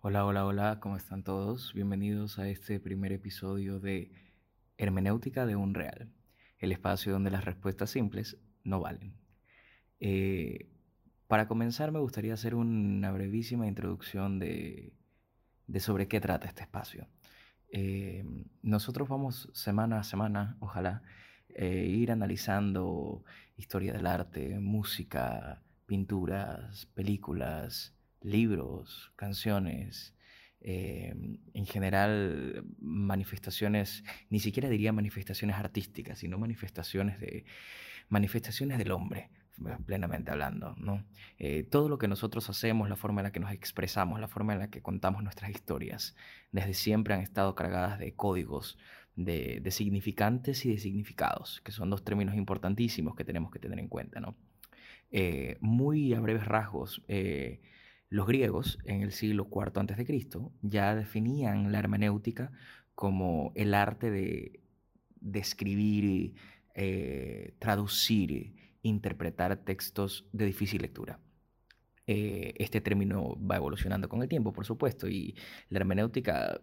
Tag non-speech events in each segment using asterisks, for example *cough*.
Hola, hola, hola, ¿cómo están todos? Bienvenidos a este primer episodio de Hermenéutica de un Real, el espacio donde las respuestas simples no valen. Eh, para comenzar me gustaría hacer una brevísima introducción de, sobre qué trata este espacio. Eh, nosotros vamos semana a semana, ojalá, eh, ir analizando historia del arte, música, pinturas, películas, libros, canciones, eh, en general manifestaciones, ni siquiera diría manifestaciones artísticas, sino manifestaciones, de, manifestaciones del hombre, plenamente hablando. ¿no? Eh, todo lo que nosotros hacemos, la forma en la que nos expresamos, la forma en la que contamos nuestras historias, desde siempre han estado cargadas de códigos, de, significantes y de significados, que son dos términos importantísimos que tenemos que tener en cuenta. ¿no? Eh, muy a breves rasgos, los griegos, en el siglo IV a.C., ya definían la hermenéutica como el arte de describir, eh, traducir, interpretar textos de difícil lectura. Eh, este término va evolucionando con el tiempo, por supuesto, y la hermenéutica,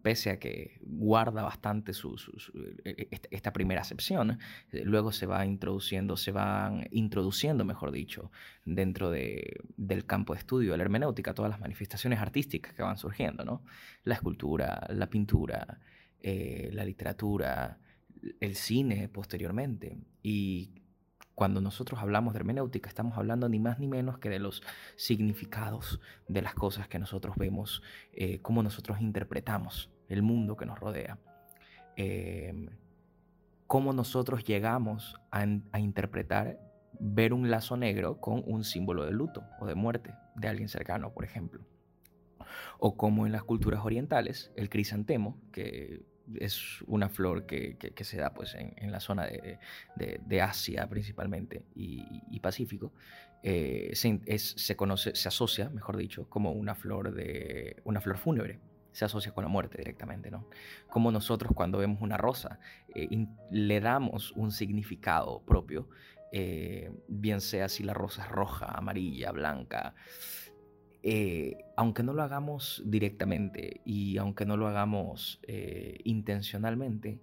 pese a que guarda bastante su, e, e, esta primera acepción, eh, luego se va introduciendo, se van introduciendo, mejor dicho, dentro del campo de estudio de la hermenéutica, todas las manifestaciones artísticas que van surgiendo, ¿no? La escultura, la pintura, eh, la literatura, el cine posteriormente, y cuando nosotros hablamos de hermenéutica, estamos hablando ni más ni menos que de los significados de las cosas que nosotros vemos, eh, cómo nosotros interpretamos el mundo que nos rodea. Em, cómo nosotros llegamos a, a interpretar ver un lazo negro con un símbolo de luto o de muerte de alguien cercano, por ejemplo. O como en las culturas orientales, el crisantemo, que es una flor que, se da pues, en, la zona de, Asia principalmente y, Pacífico. Eh, se, conoce, se asocia, mejor dicho, como una flor, de, una flor fúnebre. Se asocia con la muerte directamente, ¿no? Como nosotros cuando vemos una rosa eh, le damos un significado propio, eh, bien sea si la rosa es roja, amarilla, blanca, eh, aunque no lo hagamos directamente y aunque no lo hagamos eh, intencionalmente,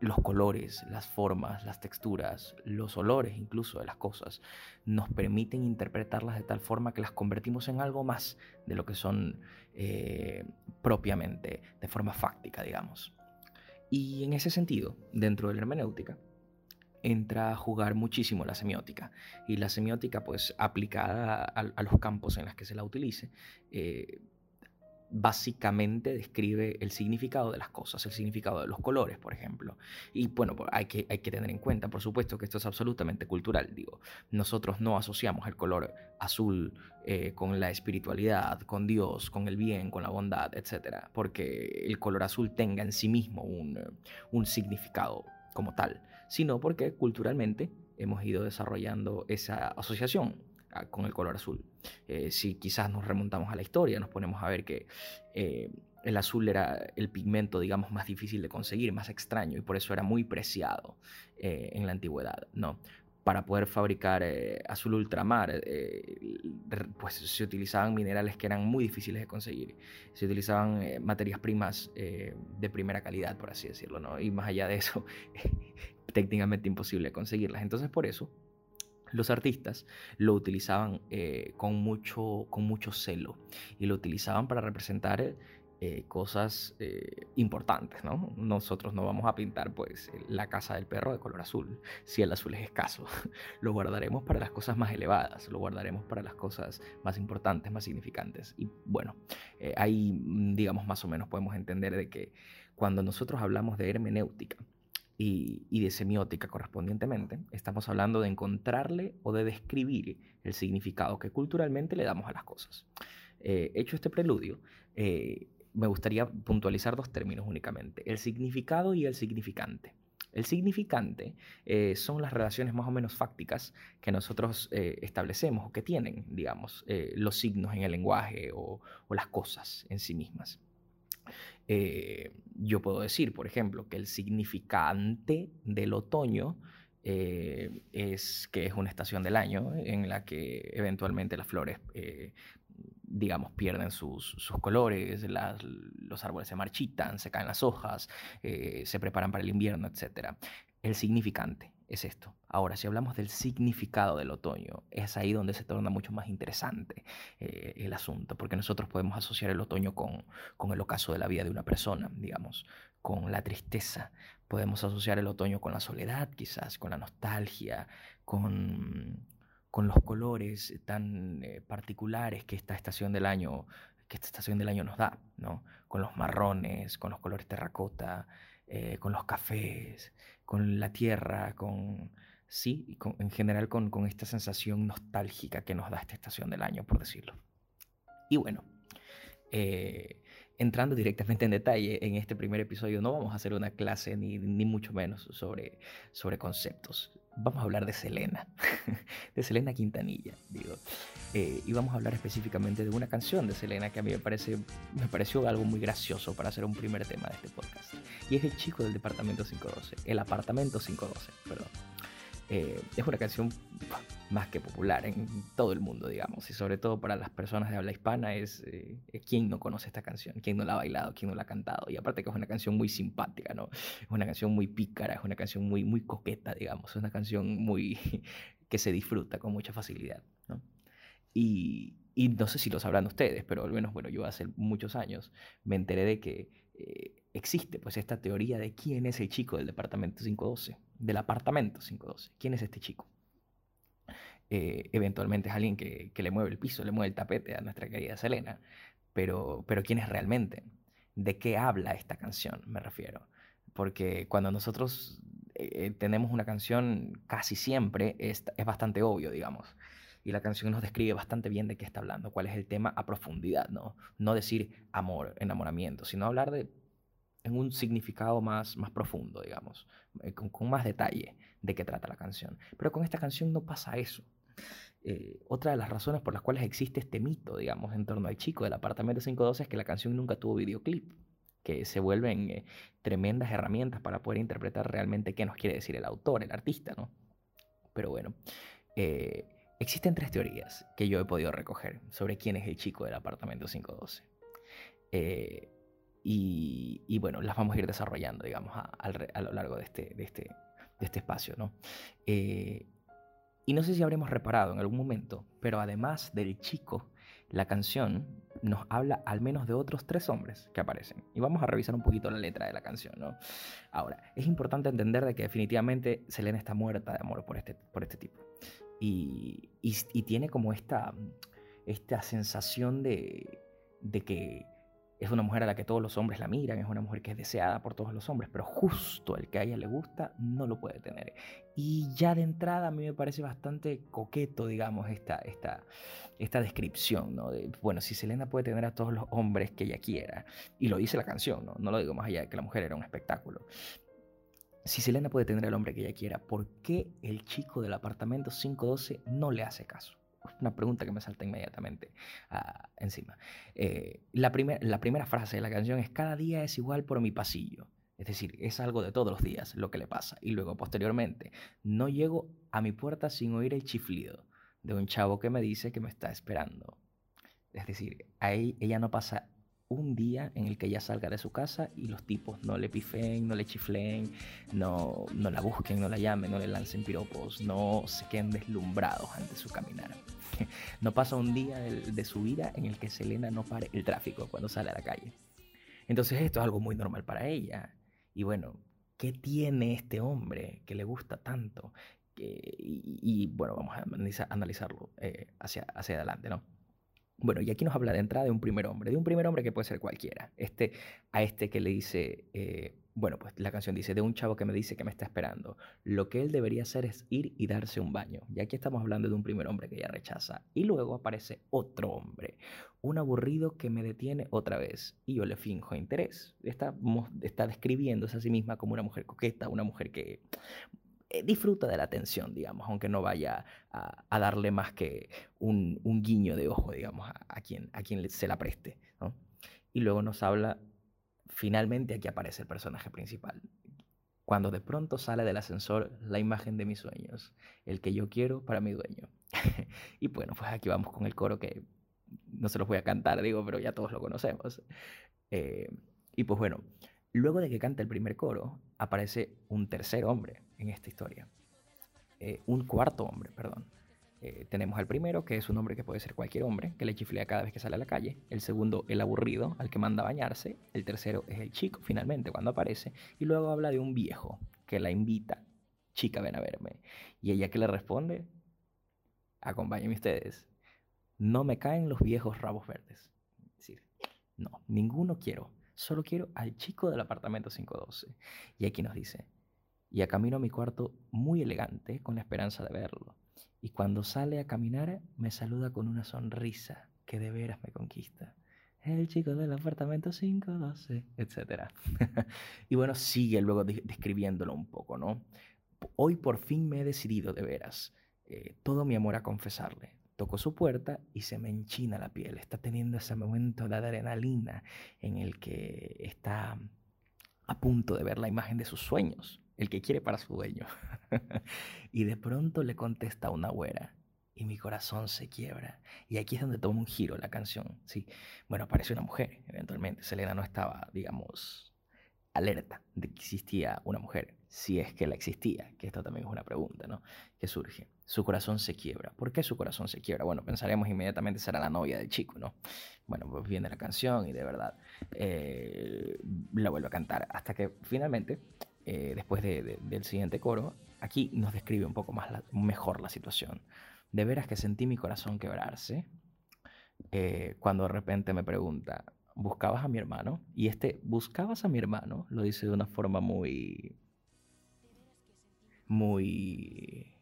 los colores, las formas, las texturas, los olores incluso de las cosas nos permiten interpretarlas de tal forma que las convertimos en algo más de lo que son eh, propiamente, de forma fáctica, digamos. Y en ese sentido, dentro de la hermenéutica, entra a jugar muchísimo la semiótica. Y la semiótica, pues aplicada a, los campos en los que se la utilice, eh, básicamente describe el significado de las cosas, el significado de los colores, por ejemplo. Y bueno, pues, hay que, hay que tener en cuenta, por supuesto, que esto es absolutamente cultural. Digo, nosotros no asociamos el color azul eh, con la espiritualidad, con Dios, con el bien, con la bondad, etc. Porque el color azul tenga en sí mismo un, un significado como tal, sino porque culturalmente hemos ido desarrollando esa asociación ah, con el color azul. Eh, si quizás nos remontamos a la historia, nos ponemos a ver que eh, el azul era el pigmento, digamos, más difícil de conseguir, más extraño, y por eso era muy preciado eh, en la antigüedad, ¿no? Para poder fabricar azul ultramar, pues se utilizaban minerales que eran muy difíciles de conseguir. Se utilizaban materias primas de primera calidad, por así decirlo, ¿no? Y más allá de eso, *laughs* técnicamente imposible conseguirlas. Entonces por eso los artistas lo utilizaban eh, con, mucho, con mucho celo y lo utilizaban para representar eh, cosas eh, importantes. ¿no? Nosotros no vamos a pintar pues, la casa del perro de color azul si el azul es escaso. *laughs* lo guardaremos para las cosas más elevadas, lo guardaremos para las cosas más importantes, más significantes. Y bueno, ahí digamos más o menos podemos entender de que cuando nosotros hablamos de hermenéutica, y, de semiótica correspondientemente, estamos hablando de encontrarle o de describir el significado que culturalmente le damos a las cosas. Eh, hecho este preludio, eh, me gustaría puntualizar dos términos únicamente, el significado y el significante. El significante eh, son las relaciones más o menos fácticas que nosotros establecemos o que tienen, digamos, los signos en el lenguaje o las cosas en sí mismas. Eh, yo puedo decir, por ejemplo, que el significante del otoño eh, es que es una estación del año en la que eventualmente las flores, eh, digamos, pierden sus, colores, los árboles se marchitan, se caen las hojas, eh, se preparan para el invierno, etc. El significante es esto. Ahora, si hablamos del significado del otoño, es ahí donde se torna mucho más interesante eh, el asunto, porque nosotros podemos asociar el otoño con, con el ocaso de la vida de una persona, digamos, con la tristeza. Podemos asociar el otoño con la soledad, quizás, con la nostalgia, con, con los colores tan eh, particulares que esta estación del año que esta estación del año nos da, ¿no? Con los marrones, con los colores terracota, eh, con los cafés, con la tierra, con, sí, en general con, con, esta sensación nostálgica que nos da esta estación del año, por decirlo. Y bueno, eh, entrando directamente en detalle en este primer episodio, no vamos a hacer una clase ni, ni mucho menos sobre, sobre conceptos. Vamos a hablar de Selena, *laughs* de Selena Quintanilla, digo. Eh, y vamos a hablar específicamente de una canción de Selena que a mí me, parece, me pareció algo muy gracioso para hacer un primer tema de este podcast. Y es El Chico del Departamento 512, el Apartamento 512, perdón. Eh, es una canción más que popular en todo el mundo, digamos, y sobre todo para las personas de habla hispana es eh, quién no conoce esta canción, quién no la ha bailado, quién no la ha cantado, y aparte que es una canción muy simpática, ¿no? Es una canción muy pícara, es una canción muy, muy coqueta, digamos, es una canción muy que se disfruta con mucha facilidad, ¿no? Y, y no sé si lo sabrán ustedes, pero al menos, bueno, yo hace muchos años me enteré de que eh, existe pues esta teoría de quién es el chico del departamento 512, del apartamento 512, quién es este chico. Eh, eventualmente es alguien que, le mueve el piso, le mueve el tapete a nuestra querida Selena, pero, pero ¿quién es realmente? ¿De qué habla esta canción? Me refiero. Porque cuando nosotros eh, tenemos una canción, casi siempre es, es bastante obvio, digamos y la canción nos describe bastante bien de qué está hablando, cuál es el tema a profundidad, ¿no? No decir amor, enamoramiento, sino hablar de en un significado más, más profundo, digamos, eh, con, con, más detalle de qué trata la canción. Pero con esta canción no pasa eso. Eh, otra de las razones por las cuales existe este mito, digamos, en torno al chico del apartamento 512 es que la canción nunca tuvo videoclip, que se vuelven eh, tremendas herramientas para poder interpretar realmente qué nos quiere decir el autor, el artista, ¿no? Pero bueno, existen tres teorías que yo he podido recoger sobre quién es el chico del apartamento 512. Eh, y, bueno, las vamos a ir desarrollando, digamos, a, lo largo de este, de este, este espacio, ¿no? Eh, y no sé si habremos reparado en algún momento, pero además del chico, la canción nos habla al menos de otros tres hombres que aparecen. Y vamos a revisar un poquito la letra de la canción, ¿no? Ahora, es importante entender de que definitivamente Selena está muerta de amor por este, por este tipo. Y, y, tiene como esta, esta sensación de, de que es una mujer a la que todos los hombres la miran, es una mujer que es deseada por todos los hombres, pero justo el que a ella le gusta no lo puede tener. Y ya de entrada a mí me parece bastante coqueto, digamos, esta, esta, esta descripción, ¿no? De, bueno, si Selena puede tener a todos los hombres que ella quiera, y lo dice la canción, ¿no? No lo digo más allá de que la mujer era un espectáculo. Si Selena puede tener al hombre que ella quiera, ¿por qué el chico del apartamento 512 no le hace caso? Una pregunta que me salta inmediatamente ah, encima. Eh, la, la primera frase de la canción es, cada día es igual por mi pasillo. Es decir, es algo de todos los días lo que le pasa. Y luego, posteriormente, no llego a mi puerta sin oír el chiflido de un chavo que me dice que me está esperando. Es decir, ahí ella no pasa un día en el que ella salga de su casa y los tipos no le pifen, no le chiflen, no, no la busquen, no la llamen, no le lancen piropos, no se queden deslumbrados ante su caminar. *laughs* No pasa un día de, su vida en el que Selena no pare el tráfico cuando sale a la calle. Entonces esto es algo muy normal para ella. Y bueno, ¿qué tiene este hombre que le gusta tanto? y, bueno, vamos a analizarlo eh, hacia, hacia adelante, ¿no? Bueno, y aquí nos habla de entrada de un primer hombre, de un primer hombre que puede ser cualquiera. Este, a este que le dice, eh, bueno, pues la canción dice, de un chavo que me dice que me está esperando. Lo que él debería hacer es ir y darse un baño. Y aquí estamos hablando de un primer hombre que ella rechaza. Y luego aparece otro hombre, un aburrido que me detiene otra vez. Y yo le finjo interés. Está, está describiéndose a sí misma como una mujer coqueta, una mujer que disfruta de la atención, digamos, aunque no vaya a, darle más que un, guiño de ojo, digamos, a, quien, a quien se la preste. Y luego nos habla, finalmente aquí aparece el personaje principal, cuando de pronto sale del ascensor la imagen de mis sueños, el que yo quiero para mi dueño. *laughs* y bueno, pues aquí vamos con el coro que no se los voy a cantar, digo, pero ya todos lo conocemos. Eh, y pues bueno, luego de que canta el primer coro, aparece un tercer hombre en esta historia. Eh, un cuarto hombre, perdón. Eh, tenemos al primero, que es un hombre que puede ser cualquier hombre, que le chiflea cada vez que sale a la calle. El segundo, el aburrido, al que manda a bañarse. El tercero es el chico, finalmente, cuando aparece. Y luego habla de un viejo que la invita. Chica, ven a verme. Y ella que le responde, acompáñenme ustedes. No me caen los viejos rabos verdes. Es decir, no, ninguno quiero. Solo quiero al chico del apartamento 512. Y aquí nos dice, y a camino a mi cuarto muy elegante con la esperanza de verlo. Y cuando sale a caminar me saluda con una sonrisa que de veras me conquista. El chico del apartamento 512, etc. *laughs* y bueno, sigue luego describiéndolo un poco, ¿no? Hoy por fin me he decidido de veras eh, todo mi amor a confesarle. Toco su puerta y se me enchina la piel. Está teniendo ese momento de adrenalina en el que está a punto de ver la imagen de sus sueños el que quiere para su dueño. *laughs* y de pronto le contesta una güera y mi corazón se quiebra. Y aquí es donde toma un giro la canción. ¿sí? Bueno, aparece una mujer, eventualmente. Selena no estaba, digamos, alerta de que existía una mujer, si es que la existía, que esto también es una pregunta, ¿no? Que surge. Su corazón se quiebra. ¿Por qué su corazón se quiebra? Bueno, pensaremos inmediatamente será la novia del chico, ¿no? Bueno, pues viene la canción y de verdad eh, la vuelve a cantar hasta que finalmente eh, después del siguiente coro, aquí nos describe un poco más mejor la situación. De veras que sentí mi corazón quebrarse eh, cuando de repente me pregunta, ¿buscabas a mi hermano? Y este, ¿buscabas a mi hermano? Lo dice de una forma muy... muy...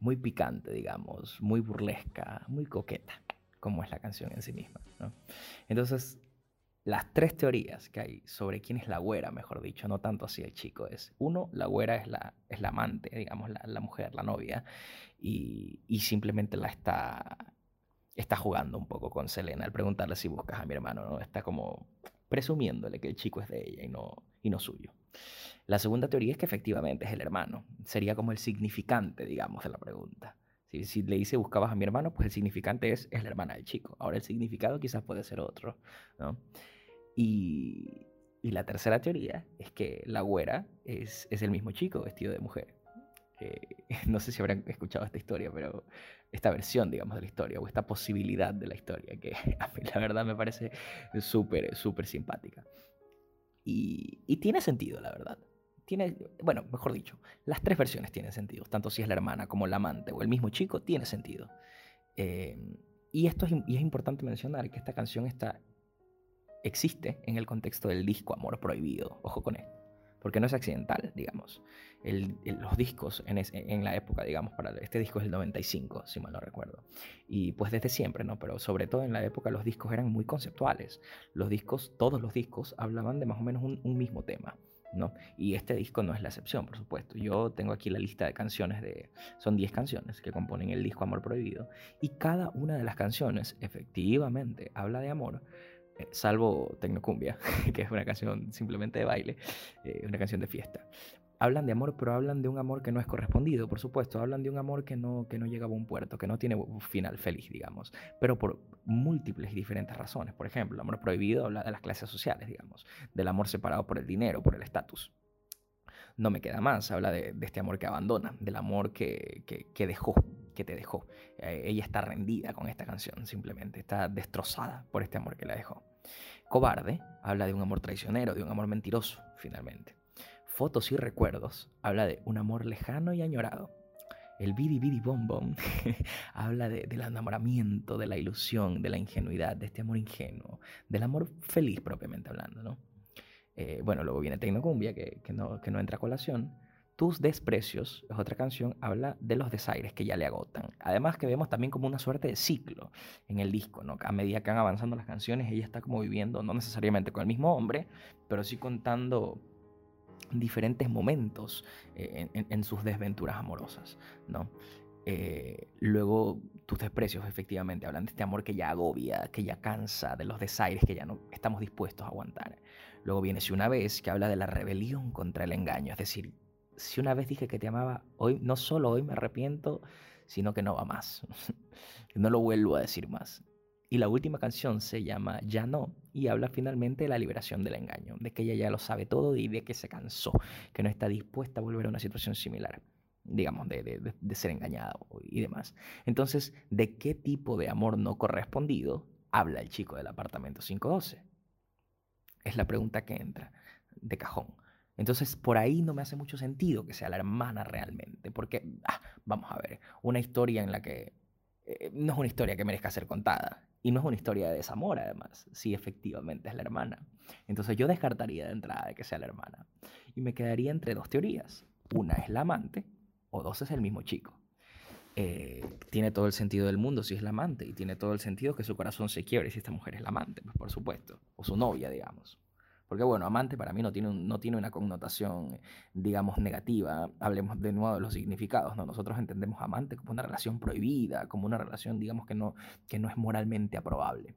muy picante, digamos, muy burlesca, muy coqueta, como es la canción en sí misma. Entonces, las tres teorías que hay sobre quién es la güera, mejor dicho, no tanto así el chico, es uno, la güera es la, es la amante, digamos, la, mujer, la novia, y, simplemente la está, está jugando un poco con Selena al preguntarle si buscas a mi hermano, ¿no? Está como presumiéndole que el chico es de ella y no, y no suyo. La segunda teoría es que efectivamente es el hermano, sería como el significante, digamos, de la pregunta. Si, si, le dice buscabas a mi hermano, pues el significante es, es la hermana del chico. Ahora el significado quizás puede ser otro, ¿no? Y, la tercera teoría es que la güera es, el mismo chico vestido de mujer. Eh, *laughs* no sé si habrán escuchado esta historia, pero esta versión, digamos, de la historia, o esta posibilidad de la historia, que *laughs* a mí la verdad me parece súper, súper simpática. Y, tiene sentido, la verdad. Tiene, bueno, mejor dicho, las tres versiones tienen sentido, tanto si es la hermana como la amante o el mismo chico, tiene sentido. Eh, y esto es, y es importante mencionar que esta canción está existe en el contexto del disco Amor Prohibido. Ojo con esto. Porque no es accidental, digamos. los discos en, en, la época, digamos, para este disco es el 95, si mal no recuerdo. Y pues desde siempre, ¿no? Pero sobre todo en la época los discos eran muy conceptuales. Los discos, todos los discos, hablaban de más o menos un mismo tema. ¿No? Y este disco no es la excepción, por supuesto. Yo tengo aquí la lista de canciones de... Son 10 canciones que componen el disco Amor Prohibido. Y cada una de las canciones efectivamente habla de amor, eh, salvo Tecnocumbia, *laughs* que es una canción simplemente de baile, eh, una canción de fiesta. Hablan de amor, pero hablan de un amor que no es correspondido, por supuesto. Hablan de un amor que no, que no llega a buen puerto, que no tiene un final feliz, digamos. Pero por múltiples y diferentes razones. Por ejemplo, el amor prohibido habla de las clases sociales, digamos. Del amor separado por el dinero, por el estatus. No me queda más, habla de, este amor que abandona, del amor que, que dejó, que te dejó. Eh, ella está rendida con esta canción, simplemente. Está destrozada por este amor que la dejó. Cobarde habla de un amor traicionero, de un amor mentiroso, finalmente. Fotos y recuerdos habla de un amor lejano y añorado. El bidi bidi bom *laughs* habla del enamoramiento, de la ilusión, de la ingenuidad, de este amor ingenuo, del amor feliz propiamente hablando, ¿no? Eh, bueno, luego viene Tecnocumbia, que, que, no, que no entra a colación, tus desprecios, es otra canción, habla de los desaires que ya le agotan. Además que vemos también como una suerte de ciclo en el disco, ¿no? A medida que van avanzando las canciones, ella está como viviendo, no necesariamente con el mismo hombre, pero sí contando diferentes momentos eh, en, sus desventuras amorosas, ¿no? Eh, luego tus desprecios efectivamente hablan de este amor que ya agobia, que ya cansa, de los desaires que ya no estamos dispuestos a aguantar. Luego viene Si una vez que habla de la rebelión contra el engaño, es decir, si una vez dije que te amaba, hoy no solo hoy me arrepiento, sino que no va más. *laughs* no lo vuelvo a decir más. Y la última canción se llama Ya no y habla finalmente de la liberación del engaño, de que ella ya lo sabe todo y de que se cansó, que no está dispuesta a volver a una situación similar, digamos, de, de, de ser engañada y demás. Entonces, ¿de qué tipo de amor no correspondido habla el chico del apartamento 512? Es la pregunta que entra de cajón. Entonces, por ahí no me hace mucho sentido que sea la hermana realmente, porque, ah, vamos a ver, una historia en la que eh, no es una historia que merezca ser contada. Y no es una historia de desamor, además, si efectivamente es la hermana. Entonces yo descartaría de entrada que sea la hermana. Y me quedaría entre dos teorías. Una es la amante, o dos es el mismo chico. Eh, tiene todo el sentido del mundo si es la amante, y tiene todo el sentido que su corazón se quiebre si esta mujer es la amante, pues por supuesto, o su novia, digamos. Porque bueno, amante para mí no tiene, no tiene una connotación, digamos, negativa. Hablemos de nuevo de los significados, ¿no? Nosotros entendemos amante como una relación prohibida, como una relación, digamos, que no, que no es moralmente aprobable.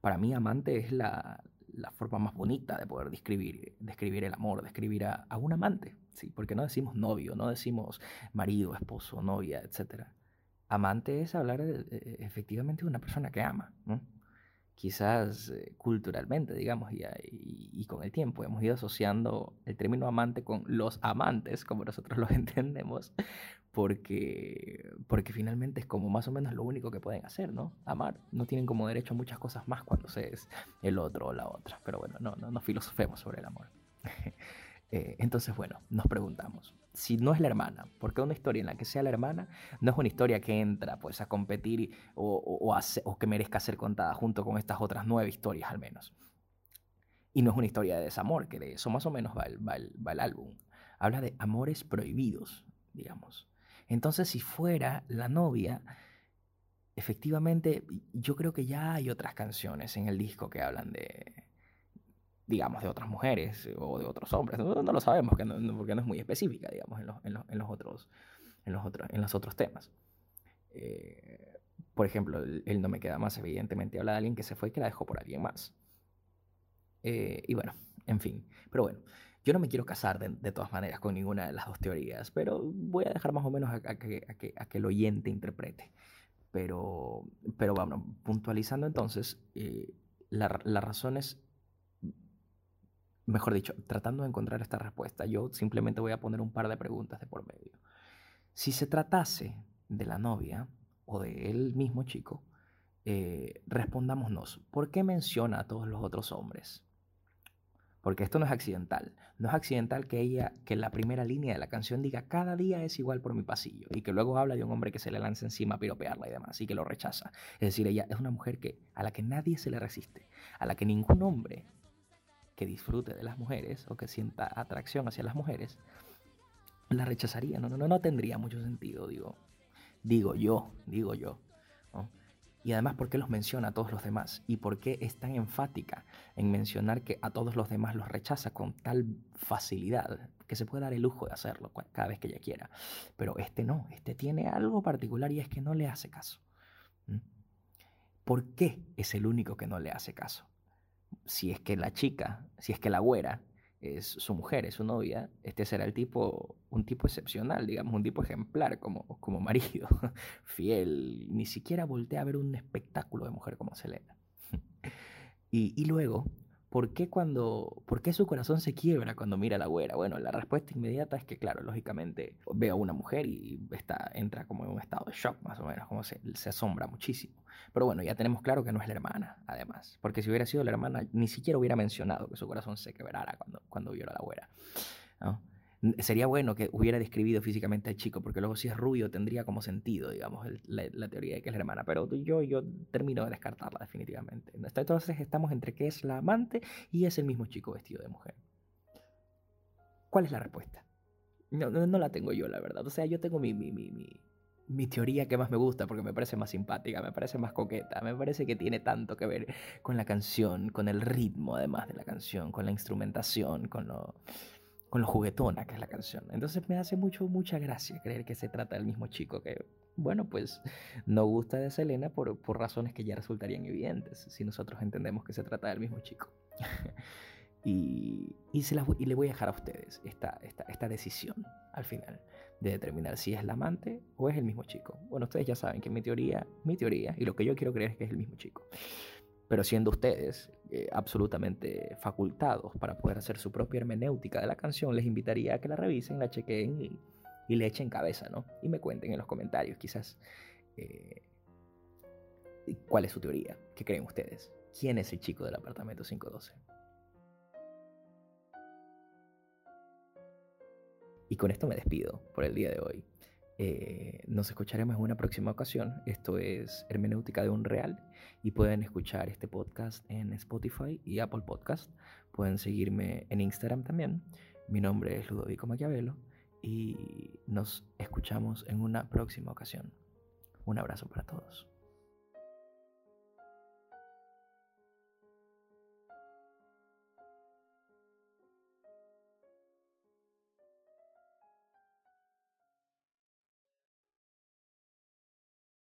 Para mí amante es la, forma más bonita de poder describir, describir el amor, describir a, a, un amante, ¿sí? Porque no decimos novio, no decimos marido, esposo, novia, etc. Amante es hablar de, efectivamente de una persona que ama. Quizás eh, culturalmente, digamos, y, y, con el tiempo hemos ido asociando el término amante con los amantes, como nosotros *laughs* los entendemos, porque, porque finalmente es como más o menos lo único que pueden hacer, ¿no? Amar. No tienen como derecho muchas cosas más cuando se es el otro o la otra. Pero bueno, no, no, no filosofemos sobre el amor. *laughs* Eh, entonces, bueno, nos preguntamos, si no es la hermana, ¿por qué una historia en la que sea la hermana no es una historia que entra pues a competir o, o, o, que merezca ser contada junto con estas otras nueve historias al menos? Y no es una historia de desamor, que de eso más o menos va el, va el, va el álbum. Habla de amores prohibidos, digamos. Entonces, si fuera la novia, efectivamente, yo creo que ya hay otras canciones en el disco que hablan de, digamos, de otras mujeres o de otros hombres. No, lo sabemos porque no, porque no, es muy específica, digamos, en los, en los, en los otros, en, los otros, en los otros temas. Eh, por ejemplo, él, no me queda más, evidentemente habla de alguien que se fue y que la dejó por alguien más. Eh, y bueno, en fin. Pero bueno, yo no me quiero casar de, de, todas maneras con ninguna de las dos teorías, pero voy a dejar más o menos a, a, que, a que, a que el oyente interprete. Pero, pero bueno, puntualizando entonces, eh, la, las razones mejor dicho, tratando de encontrar esta respuesta, yo simplemente voy a poner un par de preguntas de por medio. Si se tratase de la novia o de él mismo chico, eh, respondámonos, ¿por qué menciona a todos los otros hombres? Porque esto no es accidental. No es accidental que ella, que la primera línea de la canción diga cada día es igual por mi pasillo y que luego habla de un hombre que se le lanza encima a piropearla y demás y que lo rechaza. Es decir, ella es una mujer que, a la que nadie se le resiste, a la que ningún hombre que disfrute de las mujeres o que sienta atracción hacia las mujeres, la rechazaría. No, no, no, no tendría mucho sentido, digo. Digo yo, digo yo. Y además, ¿por qué los menciona a todos los demás? ¿Y por qué es tan enfática en mencionar que a todos los demás los rechaza con tal facilidad que se puede dar el lujo de hacerlo cada vez que ella quiera? Pero este no, este tiene algo particular y es que no le hace caso. ¿Por qué es el único que no le hace caso? Si es que la chica, si es que la güera es su mujer, es su novia, este será el tipo, un tipo excepcional, digamos, un tipo ejemplar como, como marido, *laughs* fiel, ni siquiera voltea a ver un espectáculo de mujer como Selena. *laughs* y, y luego, ¿Por qué, cuando, ¿Por qué su corazón se quiebra cuando mira a la güera? Bueno, la respuesta inmediata es que, claro, lógicamente ve a una mujer y está, entra como en un estado de shock, más o menos, como se, asombra muchísimo. Pero bueno, ya tenemos claro que no es la hermana, además, porque si hubiera sido la hermana, ni siquiera hubiera mencionado que su corazón se quebrara cuando, cuando vio a la güera. Sería bueno que hubiera describido físicamente al chico, porque luego si es rubio tendría como sentido, digamos, la, teoría de que es la hermana. Pero yo, yo termino de descartarla definitivamente. Entonces estamos entre que es la amante y es el mismo chico vestido de mujer. ¿Cuál es la respuesta? No, no, la tengo yo, la verdad. O sea, yo tengo mi, mi, mi, mi, mi teoría que más me gusta porque me parece más simpática, me parece más coqueta, me parece que tiene tanto que ver con la canción, con el ritmo además de la canción, con la instrumentación, con lo con lo juguetona que es la canción. Entonces me hace mucho, mucha gracia creer que se trata del mismo chico que, bueno, pues no gusta de Selena por, por razones que ya resultarían evidentes si nosotros entendemos que se trata del mismo chico. *laughs* Y, y, se las, y le voy a dejar a ustedes esta, esta, esta decisión al final de determinar si es la amante o es el mismo chico. Bueno, ustedes ya saben que mi teoría, mi teoría, y lo que yo quiero creer es que es el mismo chico. Pero siendo ustedes eh, absolutamente facultados para poder hacer su propia hermenéutica de la canción, les invitaría a que la revisen, la chequen y, le echen cabeza, ¿no? Y me cuenten en los comentarios quizás eh, cuál es su teoría, qué creen ustedes, quién es el chico del apartamento 512. Y con esto me despido por el día de hoy. Eh, nos escucharemos en una próxima ocasión. Esto es Hermenéutica de un Real y pueden escuchar este podcast en Spotify y Apple Podcast. Pueden seguirme en Instagram también. Mi nombre es Ludovico Maquiavelo y nos escuchamos en una próxima ocasión. Un abrazo para todos.